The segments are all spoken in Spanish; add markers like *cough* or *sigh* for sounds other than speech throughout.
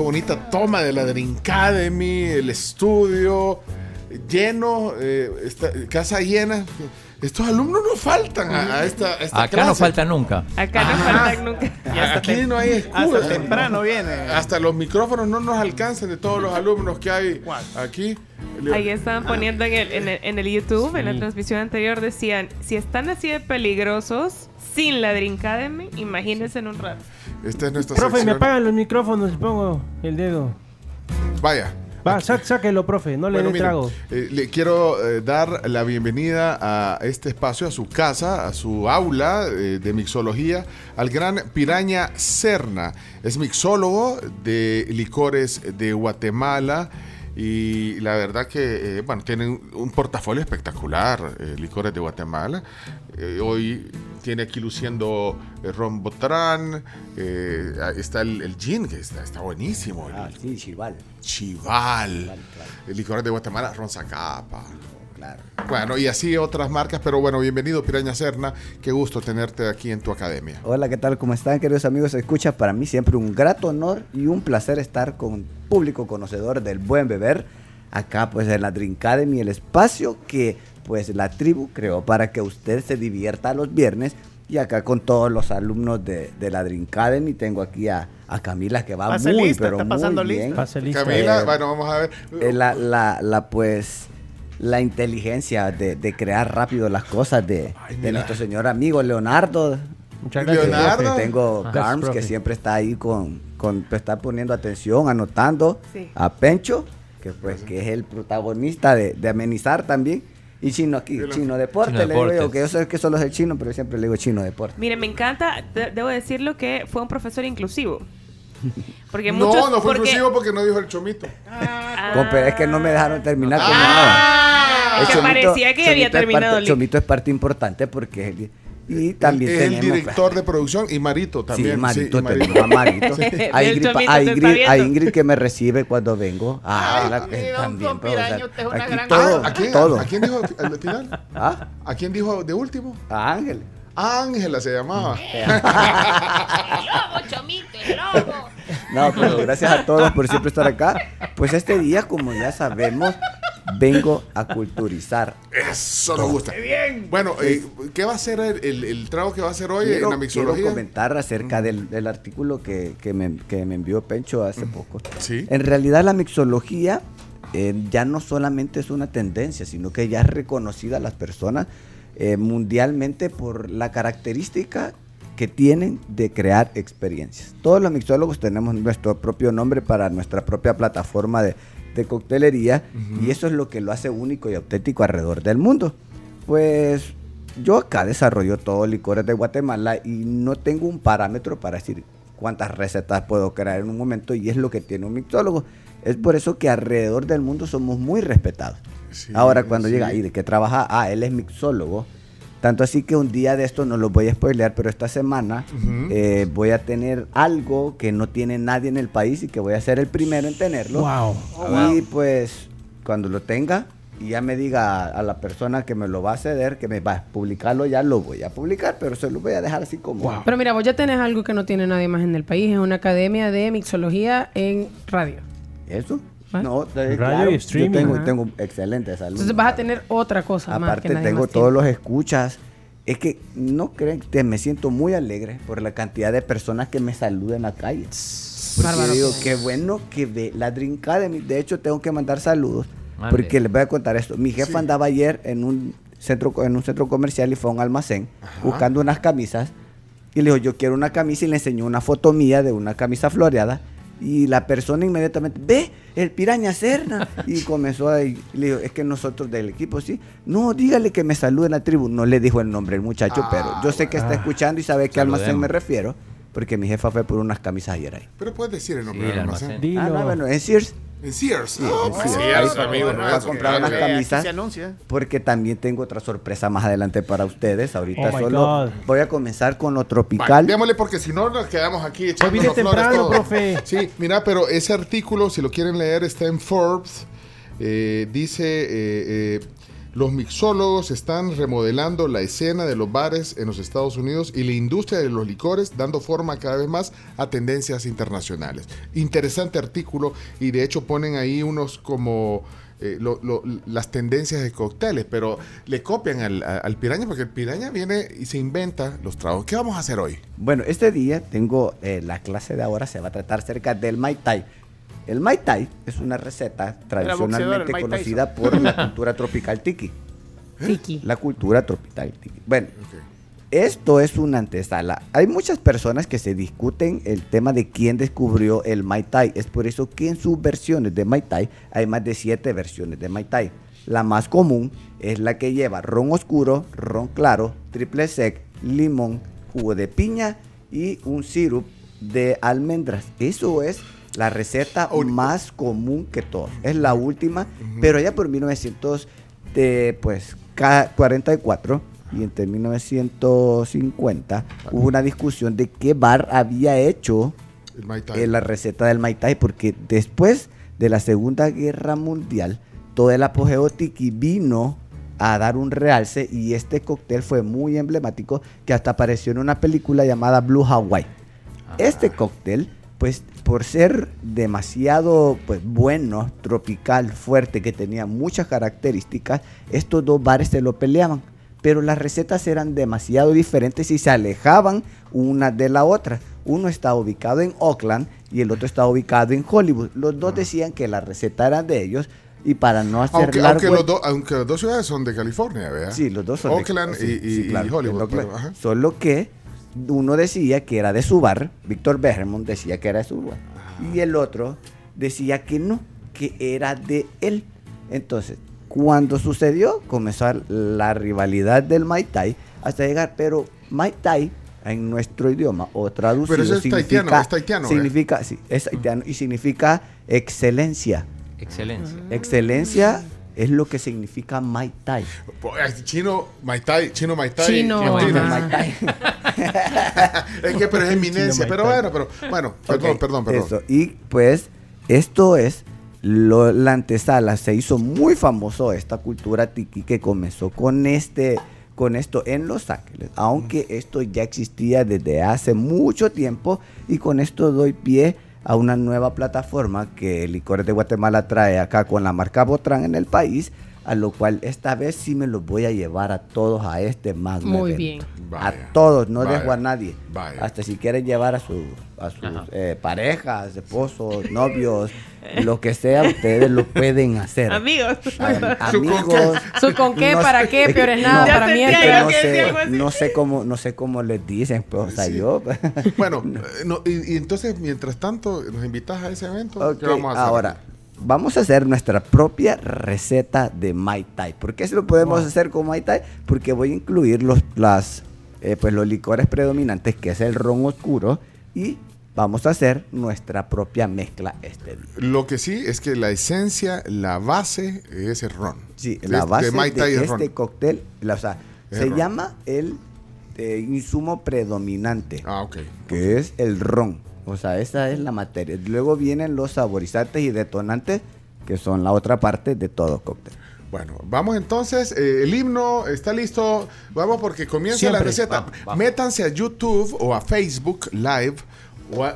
qué bonita toma de la Dream Academy, el estudio lleno, eh, esta- casa llena. Estos alumnos no faltan a, a esta, a esta Acá no falta nunca. Acá no faltan nunca. Aquí no hay excusa. Hasta temprano viene. Hasta los micrófonos no nos alcanzan de todos los alumnos que hay aquí. Ahí estaban poniendo en el, en el, en el YouTube, en la transmisión anterior, decían, si están así de peligrosos, sin la Dream Academy, imagínense en un rato. Esta es nuestra Profe, me apagan los micrófonos y pongo el dedo. Vaya. Va, sá- sáquelo, profe, no le Bueno, dé trago. eh, le quiero eh, dar la bienvenida a este espacio, a su casa, a su aula eh, de mixología, al gran Piraña Serna. Es mixólogo de licores de Guatemala. Y la verdad que, eh, bueno, tiene un, portafolio espectacular, eh, licores de Guatemala. Eh, hoy tiene aquí luciendo ron Botrán, está el, el gin, que está, está buenísimo. el- Ah, sí, Chival. Chival. Claro, claro. El licor de Guatemala, Ron Zacapa. Claro. Bueno, y así otras marcas, pero bueno, bienvenido Piraña Serna. Qué gusto tenerte aquí en tu academia. Hola, ¿qué tal? ¿Cómo están, queridos amigos? Escucha, para mí siempre un grato honor y un placer estar con público conocedor del buen beber. Acá, pues, en la Drink Academy, el espacio que, pues, la tribu creó para que usted se divierta los viernes. Y acá con todos los alumnos de, de la Drink Academy, tengo aquí a, a Camila que va Pase muy, lista, pero está muy pasando bien. lista. Pase. Camila, Eh, bueno, vamos a ver. Eh, la, la, la, pues la inteligencia de, de crear rápido las cosas de, Ay, de mira. nuestro señor amigo Leonardo. Muchas gracias. Leonardo. Tengo Carms que siempre está ahí con, con pues, está poniendo atención, anotando. Sí. A Pencho, que pues que es el protagonista de, de amenizar también. Y Chino aquí, Chino Deporte, Chino le digo yo, que yo sé que solo es el chino, pero siempre le digo Chino Deporte. Mire, me encanta, de- debo decirlo que fue un profesor inclusivo. Porque *laughs* no, muchos, no fue porque- inclusivo porque no dijo el chomito. Ah, es que no me dejaron terminar con Ah, que parecía que ya había Chomito es terminado parte- el- Chomito es parte importante porque es el- y también es el tenemos, pues, director de producción y Marito también. Sí, Marito, y Marito. tenemos a Marito. *laughs* A El Ingrid, Chomito a Ingrid- a. Ingrid que me recibe cuando vengo. Ah, Ay, la- mira, eh, también, pero, o sea, aquí todo, Ah, ¿a, quién, todo. ¿A quién dijo al final? *laughs* ¿Ah? ¿A quién dijo de último? A Ángel. Ángela se llamaba. *laughs* No, pero gracias a todos por siempre estar acá. Pues este día, como ya sabemos, vengo a culturizar. Eso nos gusta. bien. Bueno, eh, ¿qué va a ser el, el- el trago que va a hacer hoy Quiero, en la quiero mixología? comentar acerca del, del artículo que, que me, que me envió Pencho hace poco. Sí. En realidad la mixología eh, ya no solamente es una tendencia, sino que ya es reconocida a las personas eh, mundialmente por la característica que tienen de crear experiencias. Todos los mixólogos tenemos nuestro propio nombre para nuestra propia plataforma de, de coctelería y eso es lo que lo hace único y auténtico alrededor del mundo. Pues yo acá desarrollo todos licores de Guatemala y no tengo un parámetro para decir cuántas recetas puedo crear en un momento y es lo que tiene un mixólogo. Es por eso que alrededor del mundo somos muy respetados. Sí, Ahora cuando sí. llega y de que trabaja, ah, él es mixólogo. Tanto así que un día de esto no lo voy a spoilear, pero esta semana eh, voy a tener algo que no tiene nadie en el país y que voy a ser el primero en tenerlo. Wow. Y pues cuando lo tenga y ya me diga a la persona que me lo va a ceder, que me va a publicarlo, ya lo voy a publicar, pero se lo voy a dejar así como... Pero mira, vos ya tenés algo que no tiene nadie más en el país. Es una academia de mixología en radio. ¿Eso? ¿Va? No, Radio claro, y streaming. Yo tengo, Ajá. tengo excelente salud. Entonces vas a tener otra cosa más que Aparte tengo más todos los escuchas. Es que no creen que me siento muy alegre por la cantidad de personas que me saludan en la calle. Porque Bárbaro. digo, qué bueno que ve la Dream Academy. De hecho, tengo que mandar saludos. Mande. Porque les voy a contar esto. Mi jefa Sí. andaba ayer en un centro en un centro comercial y fue a un almacén buscando unas camisas. Y le dijo, yo quiero una camisa y le enseñó una foto mía de una camisa floreada. Y la persona inmediatamente, ve, el piraña Serna. Y *laughs* comenzó a y le dijo, es que nosotros del equipo, sí. No, dígale que me salude en la tribu. No le dijo el nombre el muchacho, Ah, pero yo sé que está escuchando y sabe a qué almacén me refiero. Porque mi jefa fue por unas camisas ayer ahí. Pero puedes decir el nombre Sí, del el almacén. almacén. Dilo. Ah, no, bueno, en Sears. En Sears. Sí, Ah, en pues Sears. Sears, Ahí amigo. no a comprar unas camisas. Aquí se anuncia. Porque también tengo otra sorpresa más adelante para ustedes. Ahorita Oh solo God. voy a comenzar con lo tropical. démosle porque si no nos quedamos aquí echando vine flores temprano, todos. profe. Sí, mira, pero ese artículo, si lo quieren leer, está en Forbes. Eh, dice, eh, eh, Los mixólogos están remodelando la escena de los bares en los Estados Unidos y la industria de los licores, dando forma cada vez más a tendencias internacionales. Interesante artículo y de hecho ponen ahí unos como eh, las tendencias de cócteles, pero le copian al, piraña porque el piraña viene y se inventa los tragos. ¿Qué vamos a hacer hoy? Bueno, este día tengo eh, la clase de ahora, se va a tratar acerca del Mai Tai. El Mai Tai es una receta tradicionalmente conocida por la *laughs* cultura tropical tiki. Tiki. La cultura tropical tiki. Bueno, esto es una antesala. Hay muchas personas que se discuten el tema de quién descubrió el Mai Tai. Es por eso que en sus versiones de Mai Tai hay más de siete versiones de Mai Tai. La más común es la que lleva ron oscuro, ron claro, triple sec, limón, jugo de piña y un sirup de almendras. Eso es la receta más común que todas. Es la última, pero ya por 1900, de, pues, ca- 44 y entre 1950 hubo una discusión de qué bar había hecho eh, la receta del Mai Tai, porque después de la Segunda Guerra Mundial, todo el apogeo tiki vino a dar un realce y este cóctel fue muy emblemático que hasta apareció en una película llamada Blue Hawaii. Este cóctel, pues por ser demasiado pues bueno, tropical, fuerte, que tenía muchas características, estos dos bares se lo peleaban. Pero las recetas eran demasiado diferentes y se alejaban una de la otra. Uno estaba ubicado en Oakland y el otro estaba ubicado en Hollywood. Los dos decían que la receta era de ellos y para no hacer Aunque, largo aunque, los dos- aunque las dos ciudades son de California, ¿verdad? Sí, los dos son de- Oakland y, sí, y- claro, y Hollywood. Oakland. pero, ajá. Solo que uno decía que era de su bar, Víctor Bergemont decía que era de su bar, y el otro decía que no, que era de él. Entonces, cuando sucedió, comenzó la rivalidad del Mai Tai hasta llegar, pero Mai Tai en nuestro idioma o traducido Pero eso es significa, taitiano, es taitiano, ¿eh? significa, sí, es taitiano y significa excelencia. Excelencia. Excelencia es lo que significa Mai Tai. Pues, Chino Mai Tai, Chino Mai Tai. Chino, Chino ajá. Mai Tai. *laughs* Es que pero es eminencia, Chino pero bueno, pero bueno, perdón, perdón, perdón. eso. Y pues esto es lo- la antesala. Se hizo muy famoso esta cultura tiki que comenzó con este con esto en Los Ángeles, aunque esto ya existía desde hace mucho tiempo y con esto doy pie a una nueva plataforma que Licores de Guatemala trae acá con la marca Botran en el país, a lo cual esta vez sí me los voy a llevar a todos a este más Muy bien. Vaya, a todos, no vaya, dejo a nadie. vaya. Hasta si quieren llevar a, su, a sus eh, parejas, esposos, novios, lo que sea, ustedes lo pueden hacer. Amigos. Con amigos. ¿Su con qué? no ¿Para sé- qué? Peor es nada, no, para mí es que no sé, no sé cómo, no sé cómo les dicen, pues, o sea, Sí. yo. Bueno, *laughs* eh, no, y, y entonces, mientras tanto, nos invitas a ese evento. ¿Qué vamos a hacer? ahora, vamos a hacer nuestra propia receta de Mai Tai. ¿Por qué se lo podemos hacer con Mai Tai? Porque voy a incluir los, las, eh, pues los licores predominantes, que es el ron oscuro, y vamos a hacer nuestra propia mezcla este día. Lo que sí es que la esencia, la base es el ron. Sí, De- la base de Mai Tai es ron. este cóctel, la- o sea, Es se llama el eh, insumo predominante, Ah, que es el ron. O sea, esa es la materia. Luego vienen los saborizantes y detonantes, que son la otra parte de todo cóctel. Bueno, vamos entonces. eh, el himno está listo. Vamos porque comienza la receta. Vamos, vamos. Métanse a YouTube o a Facebook Live.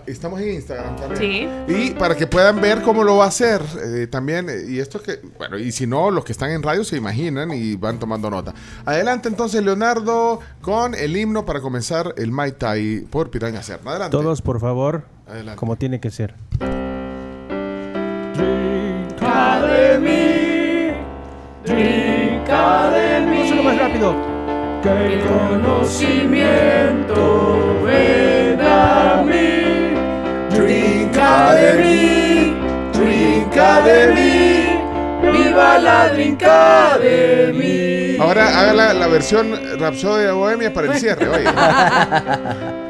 Estamos en Instagram también. Sí. Y para que puedan ver cómo lo va a hacer eh, también. eh, y esto que, bueno, y si no, los que están en radio se imaginan y van tomando nota. Adelante entonces, Leonardo, con el himno para comenzar el Mai Tai por Piraña Serna. Adelante. Todos, por favor, Adelante. como tiene que ser. Úsalo más rápido. Que el conocimiento venga a mí. Trinca de mí, trinca de mí. Viva la trinca de mí. Ahora haga la, la versión Rapsodia de Bohemia para el cierre, oye. *laughs*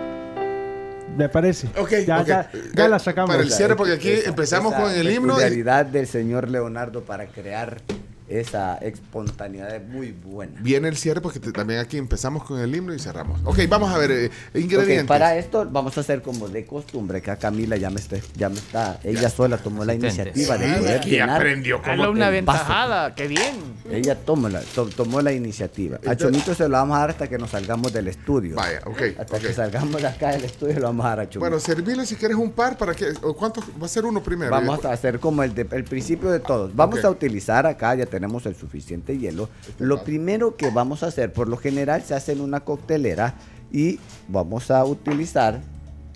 Me parece. Ok, ya, ok. ya, ya la sacamos. Para el cierre, porque aquí Esa- empezamos esa con el himno. y- peculiaridad del señor Leonardo para crear esa espontaneidad es muy buena. Viene el cierre porque te- también aquí empezamos con el himno y cerramos. Ok, vamos a ver eh, ingredientes. para esto vamos a hacer como de costumbre, que a Camila ya me está, ya me está, ella sola tomó la iniciativa de poder Aquí llenar aprendió el vaso. aventajada, qué bien. Ella tomó la, to- tomó la iniciativa. A Chomito se lo vamos a dar hasta que nos salgamos del estudio. Vaya, ok, Hasta que salgamos de acá del estudio lo vamos a dar a Chomito. Bueno, servirle si quieres un par para que. ¿Cuántos? Va a ser uno primero. Vamos a hacer como el, de- el principio de todos. Vamos a utilizar acá, ya tenemos el suficiente hielo. Lo primero que vamos a hacer, por lo general se hace en una coctelera y vamos a utilizar,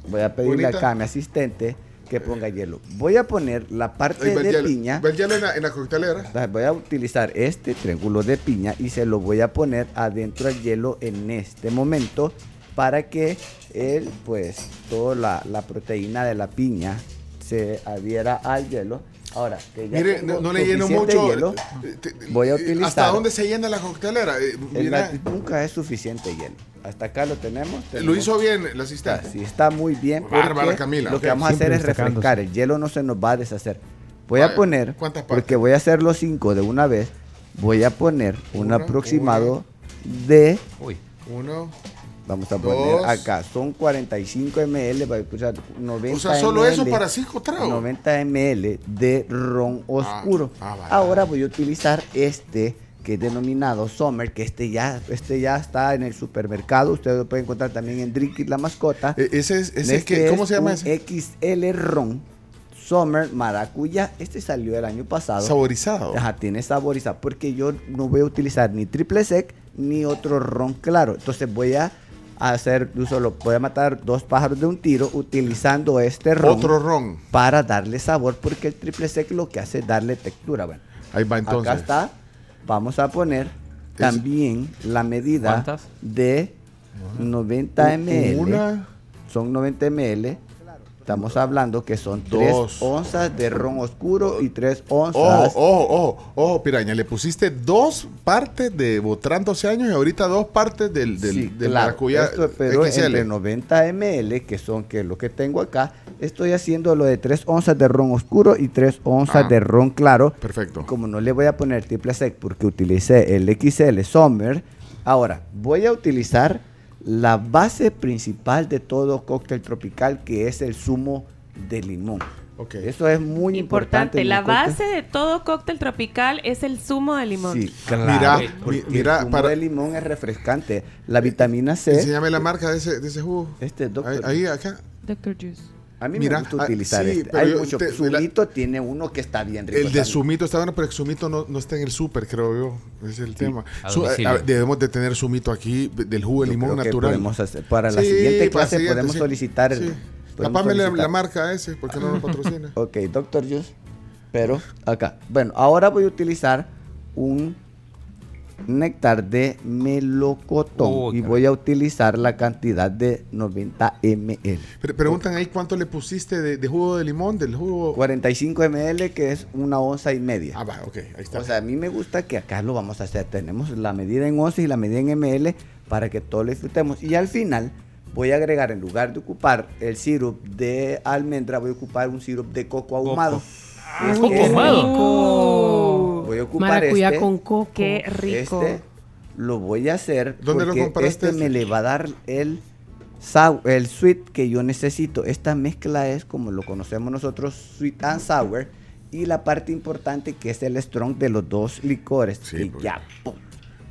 voy a pedirle Bonita. acá a mi asistente que ponga hielo. Voy a poner la parte de hielo. piña. Hielo en la, en la coctelera. Voy a utilizar este triángulo de piña y se lo voy a poner adentro del hielo en este momento para que él, pues, toda la, la proteína de la piña se adhiera al hielo. Ahora, que ya Mire, tengo no, no le lleno mucho. hielo, eh, te- voy a eh, utilizar- ¿Hasta dónde se llena la coctelera? Eh, el nunca es suficiente hielo. Hasta acá lo tenemos. lo hizo bien Está, asistente. sí, está muy bien. Bárbara, porque Camila, Lo que vamos a hacer es refrescar. El hielo no se nos va a deshacer. Voy Vaya, a poner, ¿cuántas partes? porque voy a hacer los cinco de una vez, voy a poner un Una, aproximado de, Uy, Uno. Vamos a Dos. poner acá, son 45 ml, para escuchar 90 O sea, solo eso ml, para cinco tragos. 90 ml de ron oscuro. ah. Ahora voy a utilizar este que es denominado Summer, que este ya, este ya está en el supermercado. Ustedes lo pueden encontrar también en Drinky La Mascota. Eh, ese es, ese es Este que, ¿cómo es se llama ese? XL Ron Summer Maracuyá. Este salió el año pasado. Saborizado. Ajá, tiene saborizado. Porque yo no voy a utilizar ni triple sec ni otro ron claro. Entonces voy a hacer, yo solo voy a matar dos pájaros de un tiro utilizando este ron Otro ron. para darle sabor. Porque el triple sec lo que hace es darle textura. Bueno, Ahí va entonces. acá está. Vamos a poner también la medida ¿Cuántas? de 90 ml. Una. Son 90 ml. Estamos hablando que son 3 Dos. onzas de ron oscuro y 3 Ojo, onzas. ojo, ojo, ojo, piraña. Le pusiste dos partes de Botrán 12 años y ahorita dos partes del, del, Sí, del claro, maracuyá esto, pero XL. entre 90 ml, que son que lo que tengo acá, estoy haciendo lo de 3 onzas de ron oscuro y 3 onzas Ah. de ron claro. Perfecto. Como no le voy a poner triple sec porque utilicé el XL Summer, ahora voy a utilizar la base principal de todo cóctel tropical que es el zumo de limón. Ok. Eso es muy importante. Importante, la cóctel. base de todo cóctel tropical es el zumo de limón. Sí, Mira, claro. mi- porque mira, el zumo para- de limón es refrescante. La vitamina C. Enséñame la marca de ese, de ese jugo. Este es Ahí, Doctor. ahí, acá. Doctor Juice. A mí Mira, me gusta ah, utilizar sí, este. Hay yo mucho. te- Zumito tiene uno que está bien rico. El de también. Sumito está bueno, pero el Sumito no, no está en el súper, creo yo. Es el tema. Su- a- debemos de tener Sumito aquí del jugo de Yo limón natural. hacer- para la Sí, siguiente clase siguiente, podemos sí. solicitar. el- Sí. podemos Tapame la, solicitar. la marca ese, porque no nos patrocina. *laughs* Ok, Doctor Juice. Pero acá. Bueno, ahora voy a utilizar un néctar de melocotón Oh, y voy a utilizar la cantidad de 90 ml. Pre- preguntan ahí cuánto le pusiste de, de jugo de limón, del jugo. 45 ml que es una onza y media. Ah, va, ok, ahí está. O sea, a mí me gusta que acá lo vamos a hacer. Tenemos la medida en onzas y la medida en ml para que todos lo disfrutemos. Y al final voy a agregar, en lugar de ocupar el sirup de almendra, voy a ocupar un sirup de coco ahumado. Es ¿Coco que- ahumado? Voy a ocupar Maracuyá este. con coco. Qué rico. Este lo voy a hacer ¿Dónde lo porque compraste este me le va a dar el sour- el sweet que yo necesito. Esta mezcla es como lo conocemos nosotros, sweet and sour. Y la parte importante que es el strong de los dos licores. Sí, que porque- ya, pum.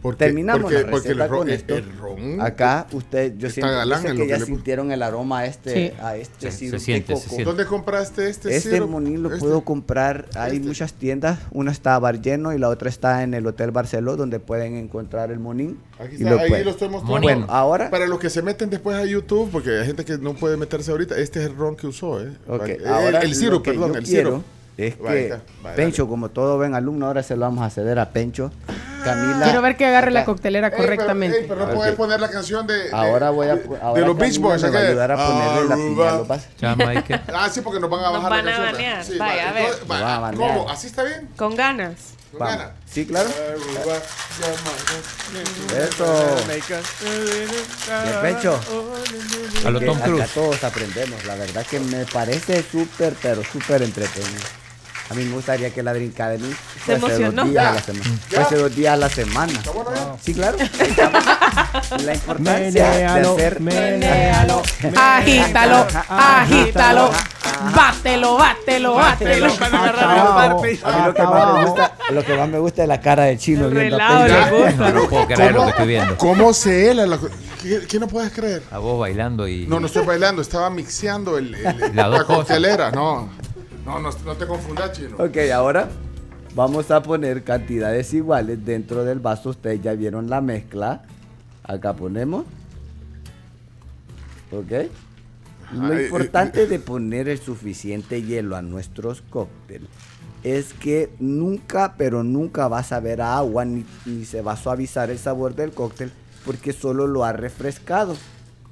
Porque- Terminamos porque- la porque el receta ron- con el- esto. el ron Acá usted, yo siento que ya le sintieron el aroma a este, Sí. a este Se- sirup se siente, de se coco. siente. ¿Dónde compraste este? Este sirup? monín lo Este. puedo comprar. Hay Este. muchas tiendas. Una está a Bar Lleno y la otra está en el Hotel Barceló, donde pueden encontrar el monín. Aquí y está, lo ahí pueden. lo estoy mostrando. Bueno, ahora. Para los que se meten después a YouTube, porque hay gente que no puede meterse ahorita, este es el ron que usó, ¿eh? Eh, ahora el sirup, que perdón, el sirup. Es que está, va, Pencho, dale. como todo ven alumno, ahora se lo vamos a ceder a Pencho. Camila. Quiero ver que agarre la coctelera Ey, pero- correctamente. ey, pero no puedes poner la canción de. de- Ahora voy a. ahora de los Beach Boys, me va a ayudar a ponerle la piña a Aruba. los vasos. Jamaica. *laughs* Ah, sí, porque nos van a Nos bajar van la a canción. banear. Sí, Vaya, va, a ver. entonces, va, Nos van a. ¿Cómo? ¿Así está bien? Con ganas. Con Vamos. ganas. Sí, claro. Jamaica. Eso. Bien, Pencho. A lo Que Tom acá Cruise. todos aprendemos. La verdad que me parece súper, pero súper entretenido. A mí me gustaría que la Drink Academy Se fuese dos emocionó. días a la semana. Fuese dos días a la semana. Sí, claro. *laughs* La importancia de Menéalo, hacer... menéalo, Agítalo, agítalo. Bátelo, bátelo, bátelo. A mí lo que, más me gusta, lo que más me gusta es la cara de chino viendo. No puedo creer lo que estoy viendo. ¿Cómo se hela la ¿Qué, qué no puedes creer? A vos bailando y. No, no estoy bailando, estaba mixeando el, el- Las la cosas. coctelera. No, no, no, no te confundas, chino. Ok, ahora vamos a poner cantidades iguales dentro del vaso. Ustedes ya vieron la mezcla. Acá ponemos. Ok. Lo importante de poner el suficiente hielo a nuestros cócteles es que nunca, pero nunca va a a agua ni, ni se va a suavizar el sabor del cóctel porque solo lo ha refrescado.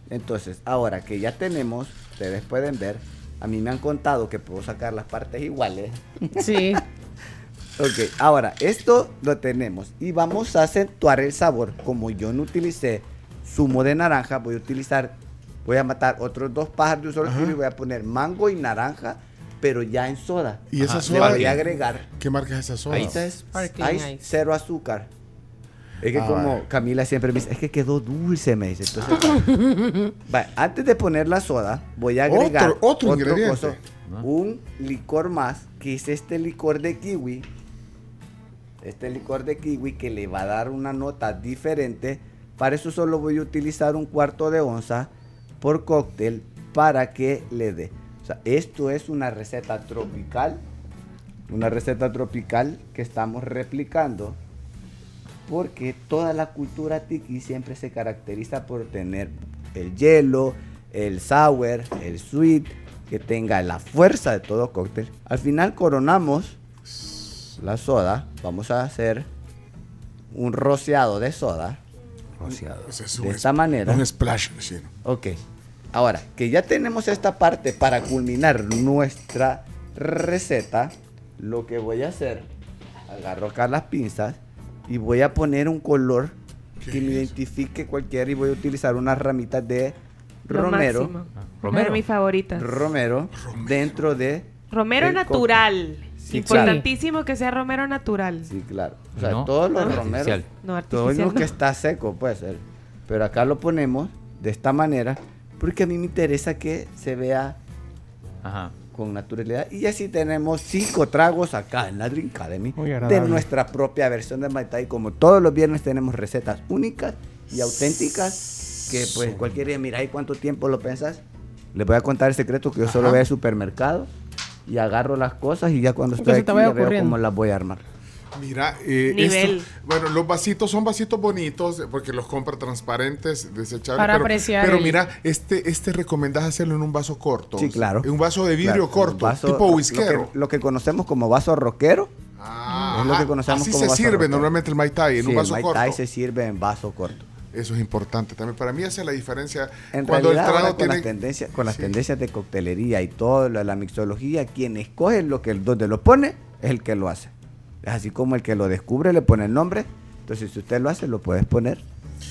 Entonces, ahora que ya tenemos, ustedes pueden ver, a mí me han contado que puedo sacar las partes iguales. Sí. *laughs* Ok, ahora esto lo tenemos y vamos a acentuar el sabor. Como yo no utilicé zumo de naranja, voy a utilizar, voy a matar otros dos pájaros de un solo tiro y voy a poner mango y naranja, pero ya en soda. ¿Y esa Ajá, Le soda? voy a agregar, ¿Qué marca es esa soda? Es Sparkling ice, ice. cero azúcar. Es que Ah, como vale. Camila siempre me dice, es que quedó dulce, me dice. Entonces, *laughs* vale, antes de poner la soda, voy a agregar Otro- otro ingrediente. coso, un licor más, que es este licor de kiwi. Este licor de kiwi que le va a dar una nota diferente. Para eso solo voy a utilizar un cuarto de onza por cóctel para que le dé. O sea, esto es una receta tropical. Una receta tropical que estamos replicando porque toda la cultura tiki siempre se caracteriza por tener el hielo, el sour, el sweet, que tenga la fuerza de todo cóctel. Al final coronamos la soda, vamos a hacer un rociado de soda Rociado. Es de esta es- manera. Un splash, chino. Ok. Ahora, que ya tenemos esta parte para culminar nuestra receta, lo que voy a hacer, agarro acá las pinzas y voy a poner un color ¿Qué que me es? identifique cualquiera y voy a utilizar unas ramitas de Lo romero. Romero. Mi favorita. romero, dentro de... Romero natural. Sí, Importantísimo que sea romero natural. Sí, claro. O sea, No, todos los artificial. romeros, No todo artificial. lo que no. está seco puede ser. Pero acá lo ponemos de esta manera porque a mí me interesa que se vea Ajá. Con naturalidad. Y así tenemos cinco tragos acá en la Drink Academy de nuestra propia versión de Mai Tai. Como todos los viernes tenemos recetas únicas y auténticas que pues cualquier día, mira, ¿y cuánto tiempo lo pensas? Les voy a contar el secreto que yo solo voy al supermercado y agarro las cosas y ya cuando estoy aquí ya veo cómo las voy a armar. Mira, eh, Nivel. esto- bueno, los vasitos son vasitos bonitos porque los compra transparentes, desechables. Para pero, apreciar Pero el- mira, este, este recomendás hacerlo en un vaso corto. Sí, claro. En un vaso de vidrio Claro, corto, vaso- tipo whiskero. Lo que, lo que conocemos como vaso roquero. Ah, es lo que conocemos Así como se vaso sirve roquero. normalmente el Mai Tai, en Sí, un el vaso Mai corto. Tai se sirve en vaso corto. Eso es importante también. Para mí hace la diferencia En cuando realidad, el ahora trago con, las tendencias, con las Sí. tendencias de coctelería y todo lo de la mixología, quien escoge lo que, donde lo pone es el que lo hace. Es así como el que lo descubre le pone el nombre. Entonces, si usted lo hace, lo puedes poner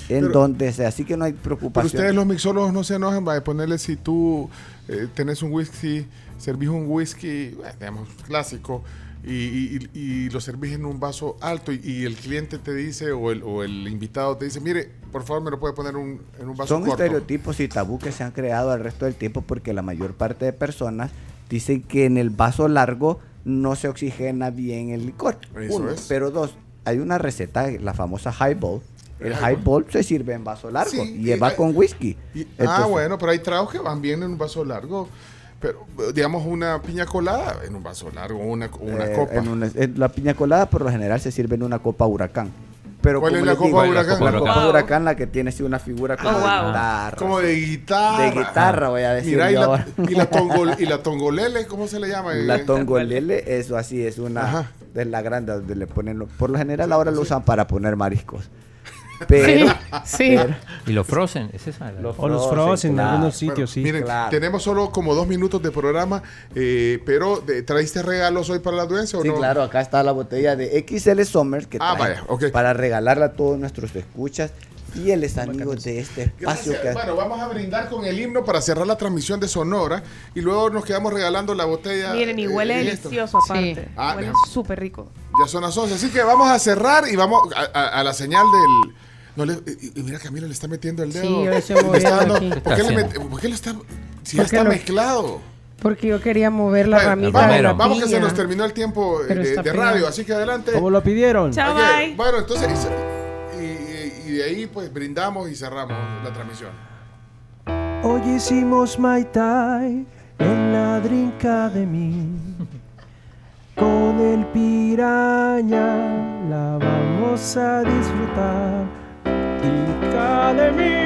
en Pero- donde sea. Así que no hay Pero preocupación. ustedes los mixólogos no se enojan, va a ponerle si tú eh, tenés un whisky, servís un whisky, digamos, clásico, y, y- y- y lo servís en un vaso alto y, y el cliente te dice o el, o el invitado te dice, mire, por favor me lo puede poner un- en un vaso Son corto. estereotipos y tabú que se han creado al resto del tiempo porque la mayor parte de personas dicen que en el vaso largo no se oxigena bien el licor. Uno. Pero dos, hay una receta, la famosa highball. El highball se sirve en vaso largo Sí, y y va hay- con whisky. Y- ah, bueno, pero hay tragos que van bien en un vaso largo. Pero, eh, digamos, una piña colada en un vaso largo, una, una eh, copa. en una- en la piña colada por lo general se sirve en una copa huracán. Pero ¿Cuál como es la copa digo, huracán? La Wow. copa huracán, la que tiene así una figura como Oh, de guitarra. Como de guitarra. De guitarra, voy a decir Mira, y la, ahora. y, la tongol- y la tongolele, ¿cómo se le llama? La Eh, tongolele, eso así es una Ajá. de la grande donde le ponen, por lo general ahora lo usan para poner mariscos. Pero, Sí. pero ¿Y los frozen? ¿Es esa? la- Los O los Frozen, en algunos sitios, sí. Miren, claro. tenemos solo como dos minutos de programa, eh, pero de- ¿traíste regalos hoy para la audiencia o sí, no? claro, acá está la botella de XL Summer que Ah, vaya, ok. para regalarla a todos nuestros escuchas. fieles amigos de este espacio. Gracias. que- Bueno, vamos a brindar con el himno para cerrar la transmisión de Sonora y luego nos quedamos regalando la botella. Miren, y eh, huele esto. delicioso aparte. Ah, huele súper rico. Ya son las 11, así que vamos a cerrar y vamos a, a- a la señal del... No le, y, mira, Camilo le está metiendo el dedo. Sí, yo estoy Le está aquí. ¿por, qué le ¿Qué está mete- por qué lo está...? Si ya está lo- mezclado. Porque yo quería mover la Bueno, ramita vamos, de la vamos que se nos terminó el tiempo eh, de, de radio, así que adelante. ¿Cómo lo pidieron? Chao, bye. Bueno, entonces, y de ahí pues brindamos y cerramos la transmisión. Hoy hicimos Mai Tai en la Drink Academy. Con el piraña la vamos a disfrutar. Drink Academy.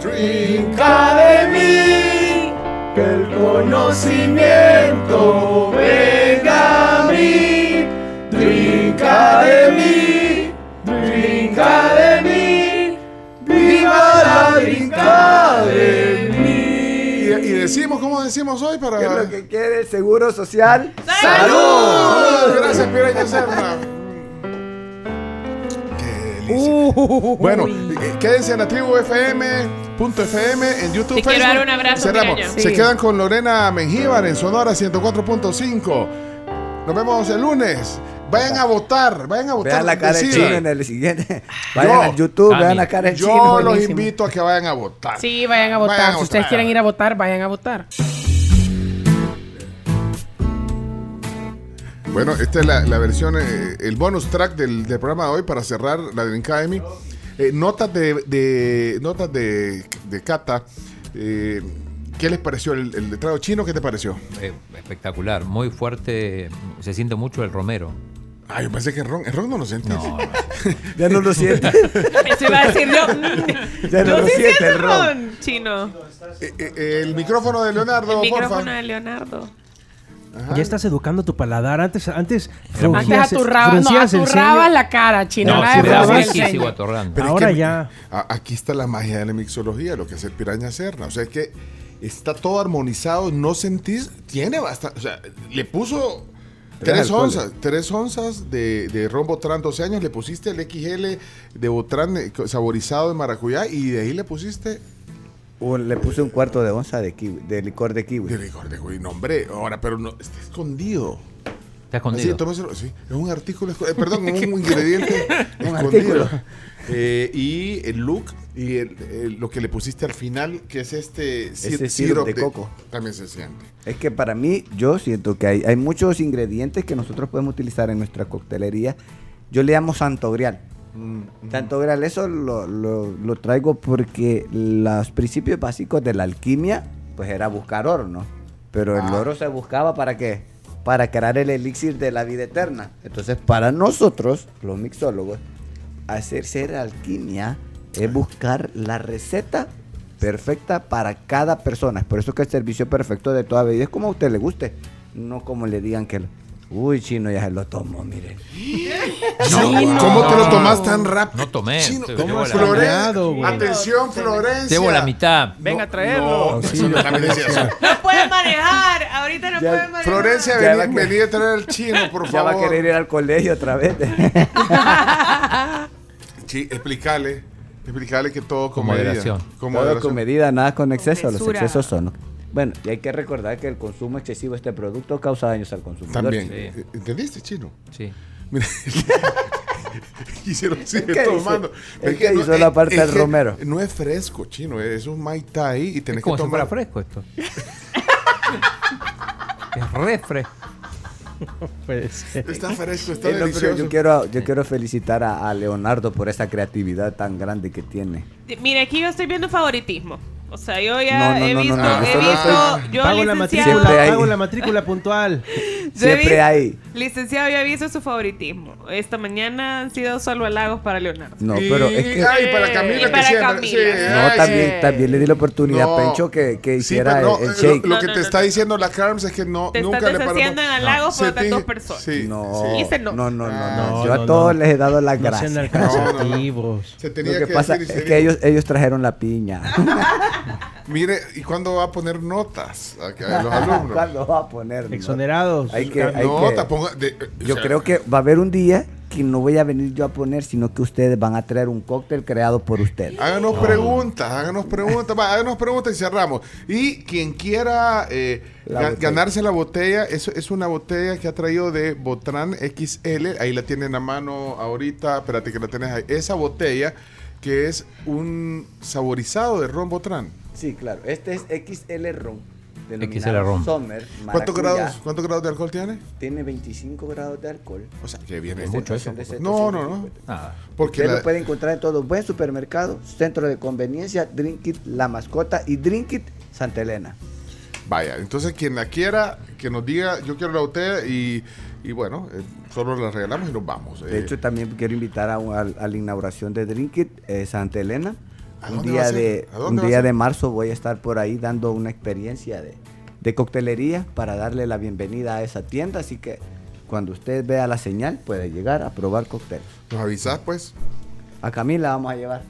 Drink Academy. Que el conocimiento venga a mí. Drink Academy. Drink Academy. ¡Viva la Drink Y, y decimos, ¿cómo decimos hoy para...? ¿Qué es lo que quiere el Seguro Social? ¡Salud! Gracias, Piraña Serna. Delicia. Bueno, eh, quédense en la tribu FM, punto FM, en YouTube, Te quiero Facebook. dar un abrazo, Cerramos. Se quedan con Lorena Mengíbar en Sonora 104.5. Nos vemos el lunes. Vayan a votar, vayan a votar. Vean la cara decidan. chino en el siguiente. *laughs* Vayan Yo, al YouTube, vean la cara Yo chino. los buenísimo. invito a que vayan a votar. Sí, vayan a votar. Vayan a si ustedes quieren ir a votar, vayan a votar. Bueno, esta es la, la versión, eh, el bonus track del, del programa de hoy para cerrar la Drink Academy. Eh, notas de, de- notas de, de Cata. eh, ¿Qué les pareció el, el trago chino? ¿Qué te pareció? Eh, espectacular, muy fuerte. Se siente mucho el romero. Ah, yo pensé que en ron, en ron no lo sentí. No, no. *laughs* Ya no lo siente. *laughs* Eso iba a decir yo. Ya no yo lo sí siente el ron. ron, chino. Eh, eh, el micrófono de Leonardo, El micrófono porfa. de Leonardo. Ajá. Ya estás educando tu paladar. Antes, antes, Antes aturrabas, no, ceño. la cara, chino. No, si de me da fruncir el whisky, ceño. sigo atorrando. Pero es Ahora que ya. a- aquí está la magia de la mixología, lo que es el piraña serna. O sea, es que está todo armonizado, no sentís, tiene bastante, o sea, le puso Tres onzas, tres onzas de, de ron Botrán 12 años, le pusiste el XL de Botrán eh, saborizado de maracuyá y de ahí le pusiste Un- le puse un cuarto de onza de, kiwi- de licor de kiwi. de licor de güey, no hombre, ahora, pero no, está escondido. Está escondido. sí, es un artículo, eh, perdón, un *laughs* ingrediente Un escondido. artículo. Eh, y el look y el- el- lo que le pusiste al final, que es este Ese syrup de coco. También se siente. Es que para mí, yo siento que hay, hay muchos ingredientes que nosotros podemos utilizar en nuestra coctelería. Yo le llamo santo grial. Santo grial, eso lo, lo- lo traigo porque los principios básicos de la alquimia, pues era buscar oro, ¿no? Pero el Ah. oro se buscaba para qué? Para crear el elixir de la vida eterna. Entonces, para nosotros, los mixólogos, hacer ser alquimia es buscar la receta perfecta para cada persona. Es por eso que el servicio perfecto de toda bebida es como a usted le guste, no como le digan que, uy, chino, ya se lo tomó, mire. No, ¿Cómo te lo tomas tan rápido? No tomé. Chino, ¿cómo has güey? Atención, Florencia. Llevo la mitad. Venga a No, traerlo. no, eso no, también decía eso. No puede manejar. Ahorita no Ya, puede manejar. Florencia, vení, va que- vení a traer al chino, *laughs* por Ya va a favor. querer ir al colegio otra vez. *laughs* Sí, explícale. Explícale que todo con, Con medida. moderación. Con Todo moderación. con medida, nada con exceso. Los excesos son. Bueno, y hay que recordar que el consumo excesivo de este producto causa daños al consumidor. También. Sí. ¿Entendiste, chino? Sí. Mira, *laughs* quisieron seguir ¿Qué tomando. hizo? Es que hizo la parte es del romero. No es fresco, chino. Es un Mai Tai y tenés Es como que si fuera tomar. fresco esto. *laughs* es re fresco. *laughs* Puede ser. Está fresco, está Eh, no, delicioso. yo quiero, yo quiero felicitar a, a Leonardo por esa creatividad tan grande que tiene. Mire, aquí yo estoy viendo favoritismo. O sea, yo ya No, no, he no, no, visto, no, he no visto, yo Pago la matrícula, Siempre hay- pago la matrícula puntual. Siempre hay. Licenciado, yo he visto su favoritismo. Esta mañana han sido solo halagos para Leonardo. No, pero es que. Ay, para Camila que para. Camila. sí, No, ay, también, sí. también le di la oportunidad No. a Pencho que, que hiciera no, el, el shake. Lo, lo No, que no, te no, está no. diciendo la Carms es que no, Te nunca estás le paró. en halagos Se por te- dos personas. Sí, No, sí. Dice no. no, no, no, no. Ah. Yo No, a todos no. les he dado las No gracias. sean No, no, no. alcanzativos. Se Lo tenía que que, pasa es que ellos, ellos trajeron la piña. *laughs* Mire, ¿y cuándo va a poner notas a, los *laughs* alumnos? ¿Cuándo va a poner? Exonerados. Hay que, hay Nota, de- o yo sea, creo que va a haber un día que no voy a venir yo a poner, sino que ustedes van a traer un cóctel creado por ustedes. Háganos preguntas, háganos preguntas, va, háganos preguntas y cerramos. Y quien quiera eh, La ga- botella. ganarse la botella, es, es una botella que ha traído de Botran XL, ahí la tienen a mano ahorita, espérate que la tenés ahí. Esa botella que es un saborizado de ron Botran. Sí, claro. Este es XL Ron. Denominado. ¿Cuántos grados, ¿Cuántos grados de alcohol tiene? Tiene 25 grados de alcohol. O sea, que viene Es mucho eso. No, no, no. 750. Nada. Porque Usted la- lo puede encontrar en todo buen supermercado, centro de conveniencia, Drinkit La Mascota y Drinkit Santa Elena. Vaya, entonces quien la quiera, que nos diga, yo quiero la botella y, y bueno, eh, solo la regalamos y nos vamos. De Eh, hecho, también quiero invitar a, un- a- a la inauguración de Drinkit eh, Santa Elena. ¿A Un día, a de, ¿A un a día de marzo voy a estar por ahí dando una experiencia de, de coctelería para darle la bienvenida a esa tienda. Así que cuando usted vea la señal, puede llegar a probar cócteles. nos avisás, pues. A Camila vamos a llevar.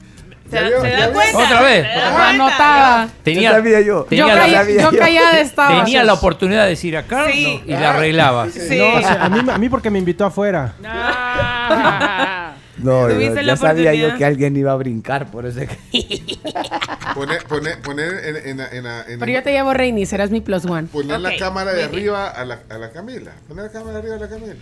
¿Se, da- se cuenta? Otra vez. Anotada. Tenía, sabía yo. Tenía, la, sabía yo yo. callada estaba. tenía la oportunidad de decir acá Sí. y la arreglaba. Sí. No, o sea, a, mí, a mí porque me invitó afuera. Ah. No, *laughs* yo- ya sabía yo que alguien iba a brincar, por eso es que... *laughs* Poner, poner, poner en, en, en, en, en- Pero yo te llevo Reini, serás mi plus one. poner la cámara de arriba a la, a la Camila. Poner la cámara de arriba a la Camila.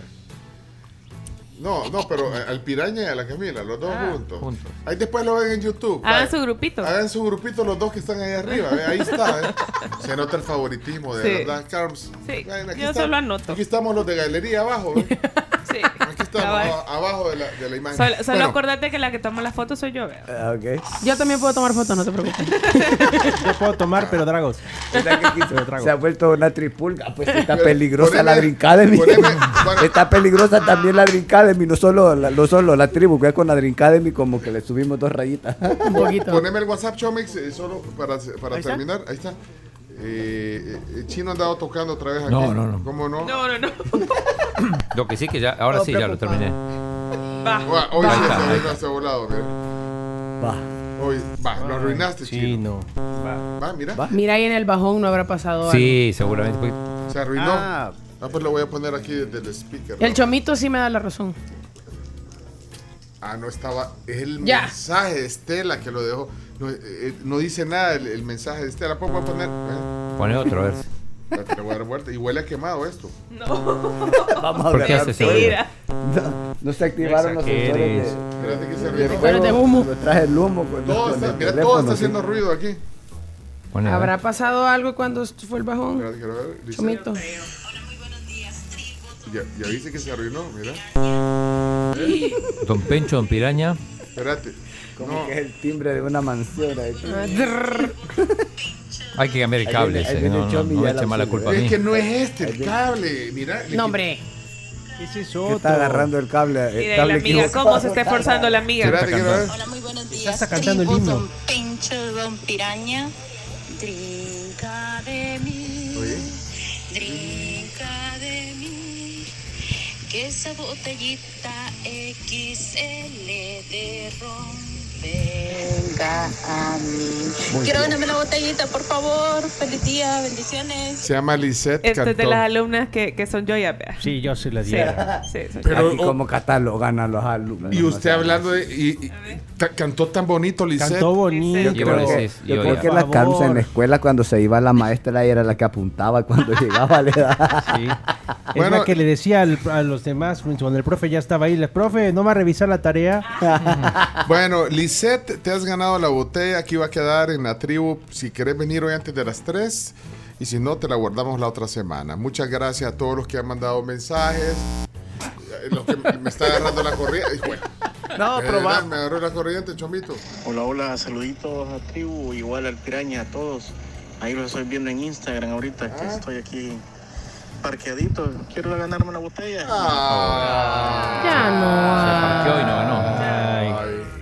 No, no, pero al piraña y a la Camila, los dos Ah. juntos. Juntos. Ahí después lo ven en YouTube. Hagan su grupito. Hagan su grupito los dos que están ahí arriba, ahí está. ¿eh? *laughs* Se nota el favoritismo de Sí. verdad, Carms. Sí, aquí yo está- solo anoto. Aquí estamos los de galería abajo. ¿eh? Sí. Aquí estamos, abajo de la, de la imagen. Solo, solo Bueno, acordate que la que toma la foto soy yo, vea. Ah. Yo también puedo tomar fotos, no te preocupes. *laughs* Yo puedo tomar, pero dragos. Se ha vuelto una tripulga, pues *laughs* está Pero peligrosa poneme- la Drinkademy. poneme- *laughs* bueno. está peligrosa también la Drinkademy, no solo la, no solo la tribu, que con la Drinkademy como que le subimos dos rayitas. Un poquito. Poneme el WhatsApp, Chomix, eh, solo para, para Ahí está. terminar. Ahí está. Eh, eh, Chino ha andado tocando otra vez aquí. No, no, no. ¿Cómo no? No, no, no. *laughs* Lo que sí que ya, ahora No, sí ya lo terminé. Va. Hoy Ahí sí está, se volado, mira. Va. Hoy, va, lo arruinaste, Sí, Chino. no. Va, mira. Va. Mira ahí en el bajón no habrá pasado algo. Sí, seguramente. porque- Se arruinó. Ah. Ah, pues lo voy a poner aquí desde el speaker. El ¿no? chomito sí me da la razón. Ah, no estaba. Es el Ya. mensaje de Estela que lo dejó. No, eh, no dice nada el, el mensaje de Estela. ¿Puedo puedo poner? Eh, Pone otro, a ver. espérate, le voy a dar vuelta. Y huele a quemado esto. No. Vamos a ¿Por ver. qué hace ese ruido? Mentira. No, no se activaron los sensores exageres. de, Espérate que se de arruinó. De humo. Traje el humo. con- Todo con está, el mira, todo teléfono, está sí. haciendo ruido aquí. Pone, a ver. ¿Habrá pasado algo cuando fue el bajón? Espérate, quiero ver. Dice- Chomito. Ya, ya dice que se arruinó, mira. Don Pencho, Don Piraña. Espérate. Como No, que es el timbre de una mansión. ahí. Ah, drrr. Hay que cambiar el Ahí cable. viene- ese, No, no, no ya eche la mala culpa a es mí. que no es este el cable. Mira. No, hombre. Ese es Que otro. está agarrando el cable. El Mira, cable la amiga. ¿cómo se está esforzando la amiga? Hola, muy buenos días. está cantando el himno. Don Piraña. Drinka de mí. Oye. Drinka de mí. Que esa botellita XL de ron venga a mí. Quiero ganarme la botellita, por favor. Feliz día, bendiciones. Se llama Lisette Este es de las alumnas que, que son Joya, vea. Sí, yo se la Sí, diera. sí, soy Pero- Aquí como catalogan a los alumnos. Y usted hablando de. Y, y- cantó tan bonito, Lisette. Cantó bonito. Yo Yo creo que, sí, yo yo creo ya. que la Carms en la escuela cuando se iba la maestra ella era la que apuntaba cuando *laughs* llegaba le daba. Sí. Es Bueno. la que le decía al- a los demás cuando el profe ya estaba ahí, el profe, ¿no va a revisar la tarea? Bueno, Lisette, te has ganado la botella. Aquí va a quedar en la tribu. Si querés venir hoy antes de las 3. Y si no, te la guardamos la otra semana. Muchas gracias a todos los que han mandado mensajes. Eh, Los que me está agarrando la corriente. Bueno, No, verdad, me agarró la corriente, chomito. Hola, hola, saluditos a tribu, igual al piraña, a todos. Ahí los estoy viendo en Instagram ahorita, que Ah. estoy aquí parqueadito. Quiero ganarme una botella. Ah. Ya Se parqueó y no ganó. Ay.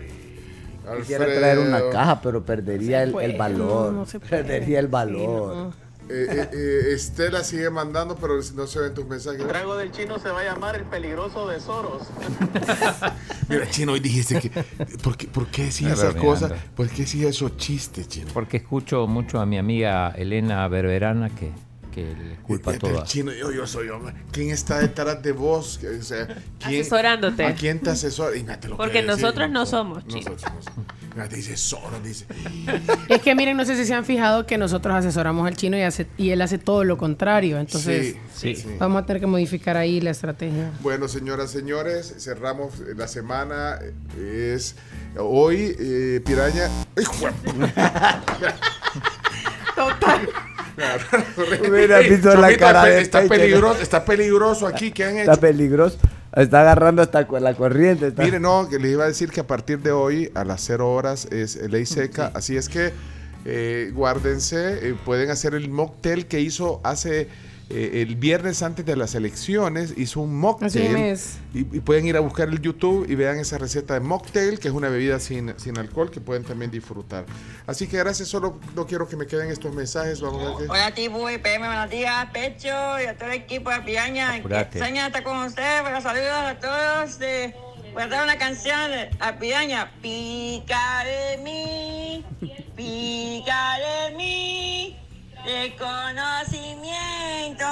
Quisiera traer una caja, pero perdería el, valor. no, no perdería el Sí, valor. no. Eh, eh, eh, Estela sigue mandando, pero no se ven tus mensajes. El trago del chino se va a llamar el peligroso de Soros. *laughs* Mira, Chino, hoy dijiste que. ¿Por qué, por qué decías Está esas cosas? ¿Por qué decías esos chistes, Chino? Porque escucho mucho a mi amiga Elena Berberana que que le culpa El todo. chino, yo, yo soy hombre. ¿Quién está detrás de vos? O sea, ¿quién- Asesorándote. ¿A quién te asesora? Y mira, te lo Porque puede decir, nosotros no somos chinos. Nosotros no somos. Te dice Soros, dice. *laughs* Es que miren, no sé si se han fijado que nosotros asesoramos al chino y, hace, y él hace todo lo contrario. Entonces, Sí, Sí. sí. vamos a tener que modificar ahí la estrategia. Bueno, señoras, señores, cerramos la semana. Es hoy, eh, Piraña. ¡Hijo de- *laughs* Hubiera visto la cara de está peligroso, está peligroso aquí. ¿Qué han hecho? Está peligroso. Está agarrando hasta la corriente. está- Mire, no, que les iba a decir que a partir de hoy, a las 0 horas, es ley seca. Así es que eh, guárdense, eh, pueden hacer el mocktail que hizo hace eh, el viernes antes de las elecciones. Hizo un mocktail. Así es. Y, y pueden ir a buscar el YouTube y vean esa receta de mocktail, que es una bebida sin, sin alcohol que pueden también disfrutar. Así que gracias, solo no quiero que me queden estos mensajes. Vamos a ver qué. Hola, Tibu, IPM, buenos días, Pecho y a todo el equipo de Piaña. Extraña estar con ustedes, pero saludos a todos. Eh, voy a dar una canción de- a Piaña. Pica de mí, pica de mí, de conocimiento,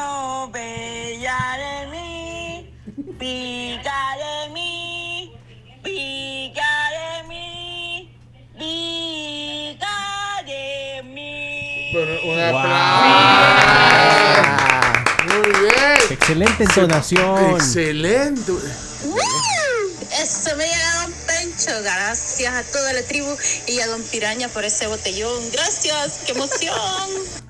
bella de mí, pica de mí, pica de mí, pica de mí. Bueno, un aplauso. Muy bien. Excelente entonación. Excelente. Eso me llega Don Pencho. Gracias a toda la tribu y a Don Piraña por ese botellón. Gracias, qué emoción.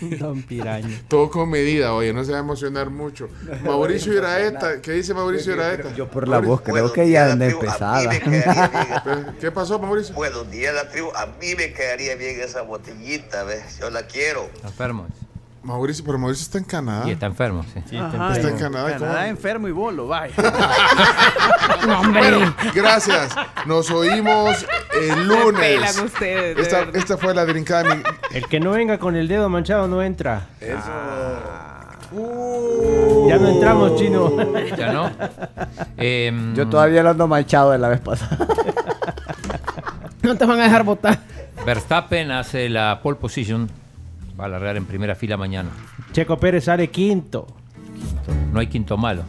*laughs* Don Piraña. Todo con medida, oye, no se va a emocionar mucho. *laughs* Mauricio Iraeta, ¿qué dice Mauricio Iraeta? Yo por la voz creo que ya anda empezada. *laughs* ¿Qué pasó, Mauricio? Buenos días, la tribu. A mí me quedaría bien esa botellita, ¿ves? Yo la quiero. Está enfermo. Mauricio, pero Mauricio está en Canadá. Y está enfermo, sí. Está en Canadá. ¿y cómo? Canadá enfermo y bolo, vaya. *laughs* Bueno, gracias. Nos oímos el lunes. pelan ustedes, de Esta, fue la drincada. de mi- El que no venga con el dedo manchado no entra. Uh. Ya no entramos, chino. *laughs* Ya no. Em, Yo todavía lo ando manchado de la vez pasada. *laughs* No te van a dejar votar. Verstappen hace la pole position. Va a largar en primera fila mañana. Checo Pérez sale quinto. No hay quinto malo.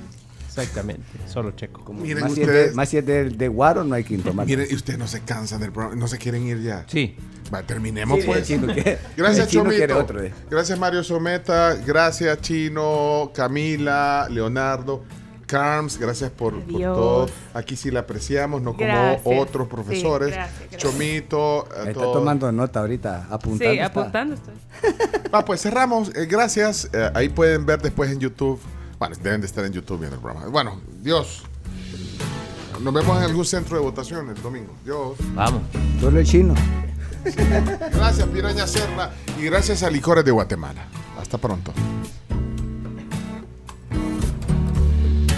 Exactamente, solo Checo. Miren más, ustedes. de, más si es de, de Guaro, no hay quinto más. Miren, y ustedes no se cansan del programa, no se quieren ir ya. Sí. Va, terminemos Sí, pues. *laughs* Gracias, Chomito. otro, eh. Gracias, Mario Someta. Gracias, Chino, Camila, Leonardo. Carms, gracias por, todo. Aquí sí la apreciamos, no como Gracias. otros Sí, profesores. gracias, gracias. Chomito, a Está tomando nota ahorita, apuntando. Sí, está. apuntando estoy. Ah, *laughs* pues cerramos. Eh, gracias. Eh, ahí pueden ver después en YouTube. Bueno, deben de estar en YouTube viendo el programa. Bueno, Dios. Nos vemos en algún centro de votación el domingo. Dios. Vamos. Solo el chino. Gracias, Piraña Serna. Y gracias a Licores de Guatemala. Hasta pronto.